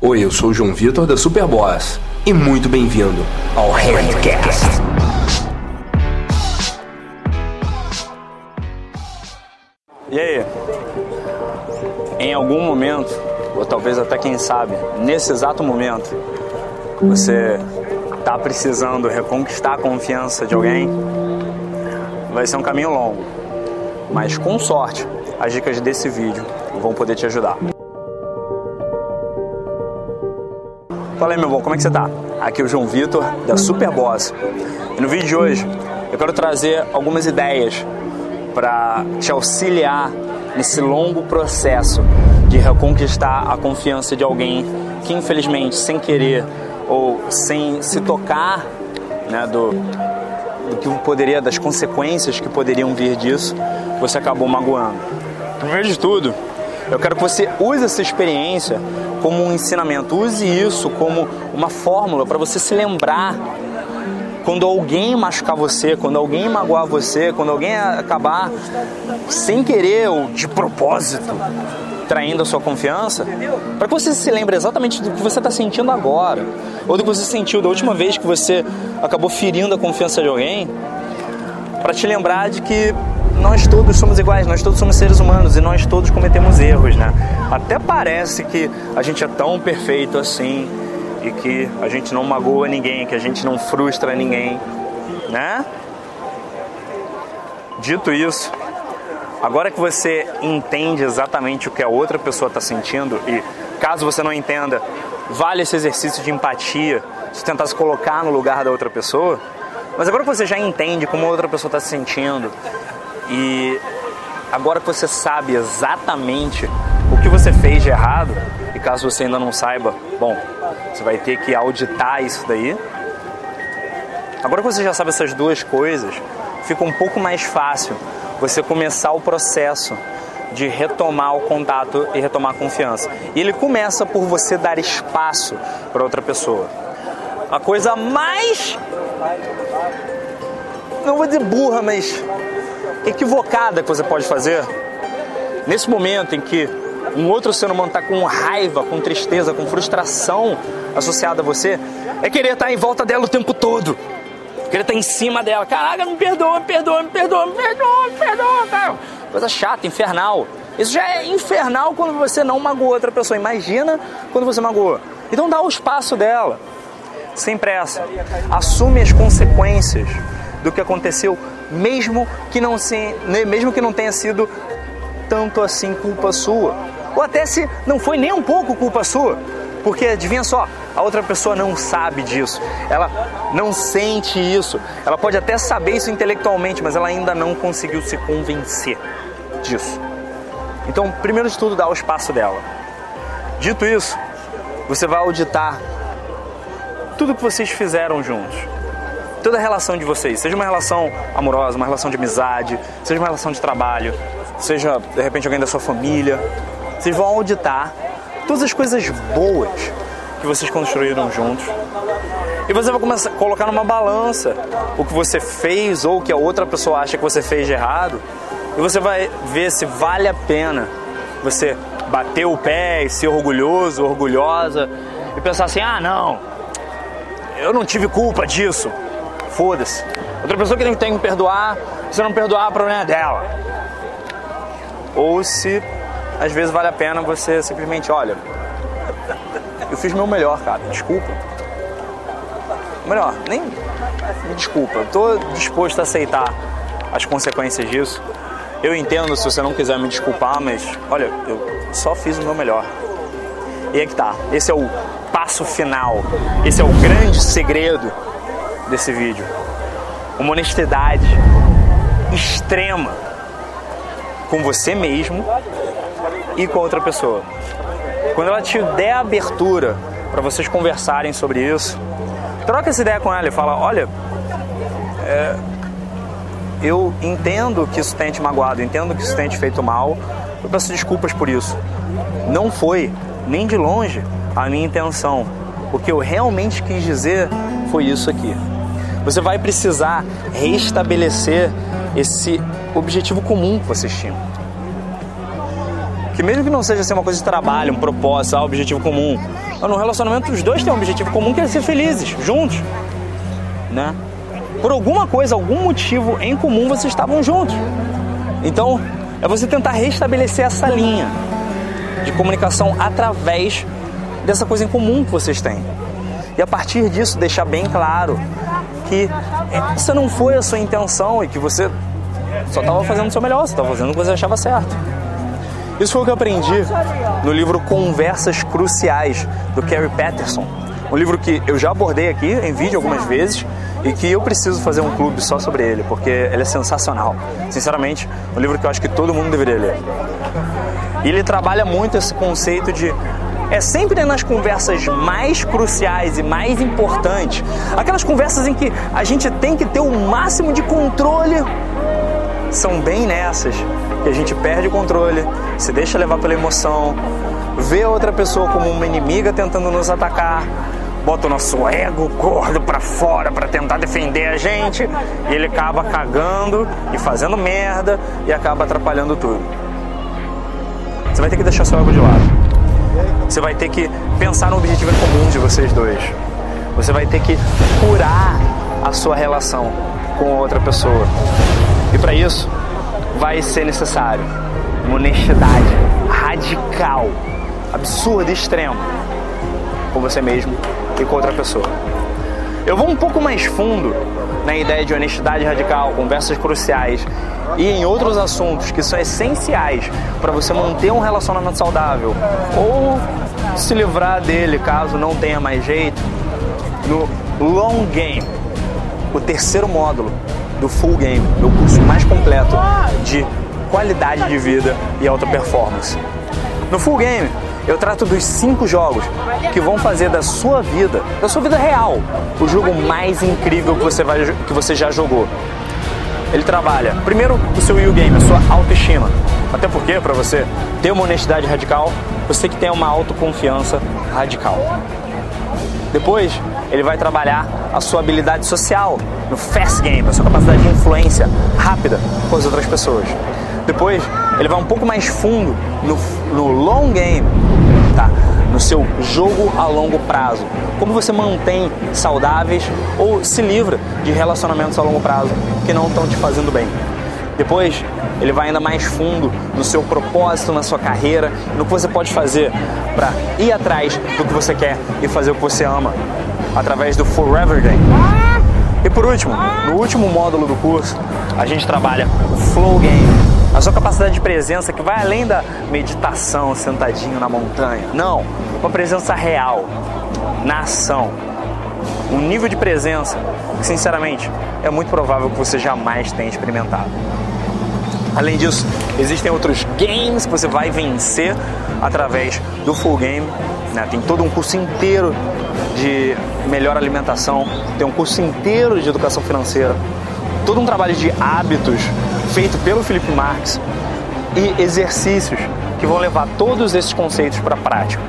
Oi, eu sou o João Vitor da Superboss e muito bem-vindo ao Handcast. E aí? Em algum momento, ou talvez até quem sabe, nesse exato momento, você está precisando reconquistar a confiança de alguém? Vai ser um caminho longo, mas com sorte, as dicas desse vídeo vão poder te ajudar. Fala aí, meu bom, como é que você tá? Aqui é o João Vitor, da Superboss. E no vídeo de hoje, eu quero trazer algumas ideias para te auxiliar nesse longo processo de reconquistar a confiança de alguém que, infelizmente, sem querer ou sem se tocar né, do, do que poderia, das consequências que poderiam vir disso, você acabou magoando. Primeiro de tudo, eu quero que você use essa experiência como um ensinamento. Use isso como uma fórmula para você se lembrar quando alguém machucar você, quando alguém magoar você, quando alguém acabar sem querer ou de propósito traindo a sua confiança, para que você se lembre exatamente do que você está sentindo agora, ou do que você sentiu da última vez que você acabou ferindo a confiança de alguém, para te lembrar de que nós todos somos iguais, nós todos somos seres humanos e nós todos cometemos erros, né? Até parece que a gente é tão perfeito assim e que a gente não magoa ninguém, que a gente não frustra ninguém, né? Dito isso, agora que você entende exatamente o que a outra pessoa está sentindo e caso você não entenda, vale esse exercício de empatia, de tentar se colocar no lugar da outra pessoa. Mas agora que você já entende como a outra pessoa está se sentindo e agora que você sabe exatamente o que você fez de errado, e caso você ainda não saiba, bom, você vai ter que auditar isso daí. Agora que você já sabe essas duas coisas, fica um pouco mais fácil você começar o processo de retomar o contato e retomar a confiança. E ele começa por você dar espaço para outra pessoa. A coisa mais não vou dizer burra, mas equivocada que você pode fazer, nesse momento em que um outro ser humano está com raiva, com tristeza, com frustração associada a você, é querer estar tá em volta dela o tempo todo. Querer estar tá em cima dela. Caraca, me perdoa, me perdoa, me perdoa, me perdoa, me perdoa, cara. Coisa chata, infernal. Isso já é infernal quando você não magoou outra pessoa. Imagina quando você magoou. Então dá o espaço dela. Sem pressa. Assume as consequências do que aconteceu mesmo que não, se, né, mesmo que não tenha sido tanto assim culpa sua. Ou até se não foi nem um pouco culpa sua. Porque adivinha só, a outra pessoa não sabe disso, ela não sente isso, ela pode até saber isso intelectualmente, mas ela ainda não conseguiu se convencer disso. Então, primeiro de tudo, dá o espaço dela. Dito isso, você vai auditar tudo que vocês fizeram juntos toda a relação de vocês, seja uma relação amorosa, uma relação de amizade, seja uma relação de trabalho, seja de repente alguém da sua família, vocês vão auditar todas as coisas boas que vocês construíram juntos. E você vai começar a colocar numa balança o que você fez ou o que a outra pessoa acha que você fez de errado. E você vai ver se vale a pena você bater o pé e ser orgulhoso, orgulhosa e pensar assim: ah, não, eu não tive culpa disso foda-se. Outra pessoa que tem que perdoar, se não perdoar, o problema é dela. Ou se às vezes vale a pena você simplesmente, olha, eu fiz meu melhor, cara, desculpa. Melhor, nem me desculpa, estou disposto a aceitar as consequências disso. Eu entendo se você não quiser me desculpar, mas olha, eu só fiz o meu melhor. E é que tá, esse é o passo final, esse é o grande segredo desse vídeo. Uma honestidade extrema com você mesmo e com outra pessoa. Quando ela te der abertura para vocês conversarem sobre isso, troca essa ideia com ela e fala: Olha, é, eu entendo que isso tenha te magoado, entendo que isso tenha te feito mal, eu peço desculpas por isso. Não foi, nem de longe, a minha intenção. O que eu realmente quis dizer foi isso aqui. Você vai precisar restabelecer esse objetivo comum que vocês tinham. Que mesmo que não seja assim, uma coisa de trabalho, um propósito, um objetivo comum, No relacionamento, os dois têm um objetivo comum que é ser felizes, juntos, né? Por alguma coisa, algum motivo em comum, vocês estavam juntos. Então, é você tentar restabelecer essa linha de comunicação através dessa coisa em comum que vocês têm. E a partir disso, deixar bem claro que essa não foi a sua intenção e que você só estava fazendo o seu melhor, você estava fazendo o que você achava certo. Isso foi o que eu aprendi no livro Conversas Cruciais, do Kerry Patterson. Um livro que eu já abordei aqui em vídeo algumas vezes e que eu preciso fazer um clube só sobre ele, porque ele é sensacional. Sinceramente, um livro que eu acho que todo mundo deveria ler. E ele trabalha muito esse conceito de é sempre nas conversas mais cruciais e mais importantes, aquelas conversas em que a gente tem que ter o máximo de controle, são bem nessas que a gente perde o controle, se deixa levar pela emoção, vê a outra pessoa como uma inimiga tentando nos atacar, bota o nosso ego gordo para fora para tentar defender a gente e ele acaba cagando e fazendo merda e acaba atrapalhando tudo. Você vai ter que deixar seu ego de lado. Você vai ter que pensar no objetivo comum de vocês dois. Você vai ter que curar a sua relação com outra pessoa. E para isso vai ser necessário uma honestidade radical, absurda e extrema com você mesmo e com outra pessoa. Eu vou um pouco mais fundo na ideia de honestidade radical, conversas cruciais e em outros assuntos que são essenciais para você manter um relacionamento saudável ou se livrar dele caso não tenha mais jeito, no Long Game, o terceiro módulo do Full Game, meu curso mais completo de qualidade de vida e alta performance. No Full Game, eu trato dos cinco jogos que vão fazer da sua vida, da sua vida real, o jogo mais incrível que você, vai, que você já jogou ele trabalha primeiro o seu you game, a sua autoestima. Até porque, para você ter uma honestidade radical, você tem que ter uma autoconfiança radical. Depois, ele vai trabalhar a sua habilidade social no fast game, a sua capacidade de influência rápida com as outras pessoas. Depois, ele vai um pouco mais fundo no, no long game? No seu jogo a longo prazo. Como você mantém saudáveis ou se livra de relacionamentos a longo prazo que não estão te fazendo bem. Depois, ele vai ainda mais fundo no seu propósito, na sua carreira, no que você pode fazer para ir atrás do que você quer e fazer o que você ama através do Forever Day. E por último, no último módulo do curso, a gente trabalha o Flow Game a sua capacidade de presença que vai além da meditação sentadinho na montanha. Não, uma presença real, na ação. Um nível de presença que, sinceramente, é muito provável que você jamais tenha experimentado. Além disso, existem outros games que você vai vencer através do Full Game. Né? Tem todo um curso inteiro de melhor alimentação, tem um curso inteiro de educação financeira, todo um trabalho de hábitos feito pelo Felipe Marques e exercícios que vão levar todos esses conceitos para a prática.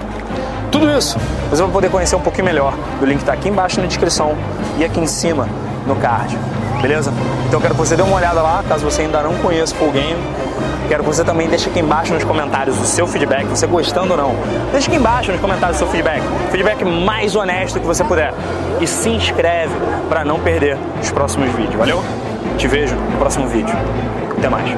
Tudo isso você vai poder conhecer um pouquinho melhor. O link está aqui embaixo na descrição e aqui em cima no card. Beleza? Então quero que você dê uma olhada lá, caso você ainda não conheça o Full Game. Quero que você também deixe aqui embaixo nos comentários o seu feedback, você gostando ou não. Deixe aqui embaixo nos comentários o seu feedback. Feedback mais honesto que você puder. E se inscreve para não perder os próximos vídeos. Valeu? Te vejo no próximo vídeo. Até mais.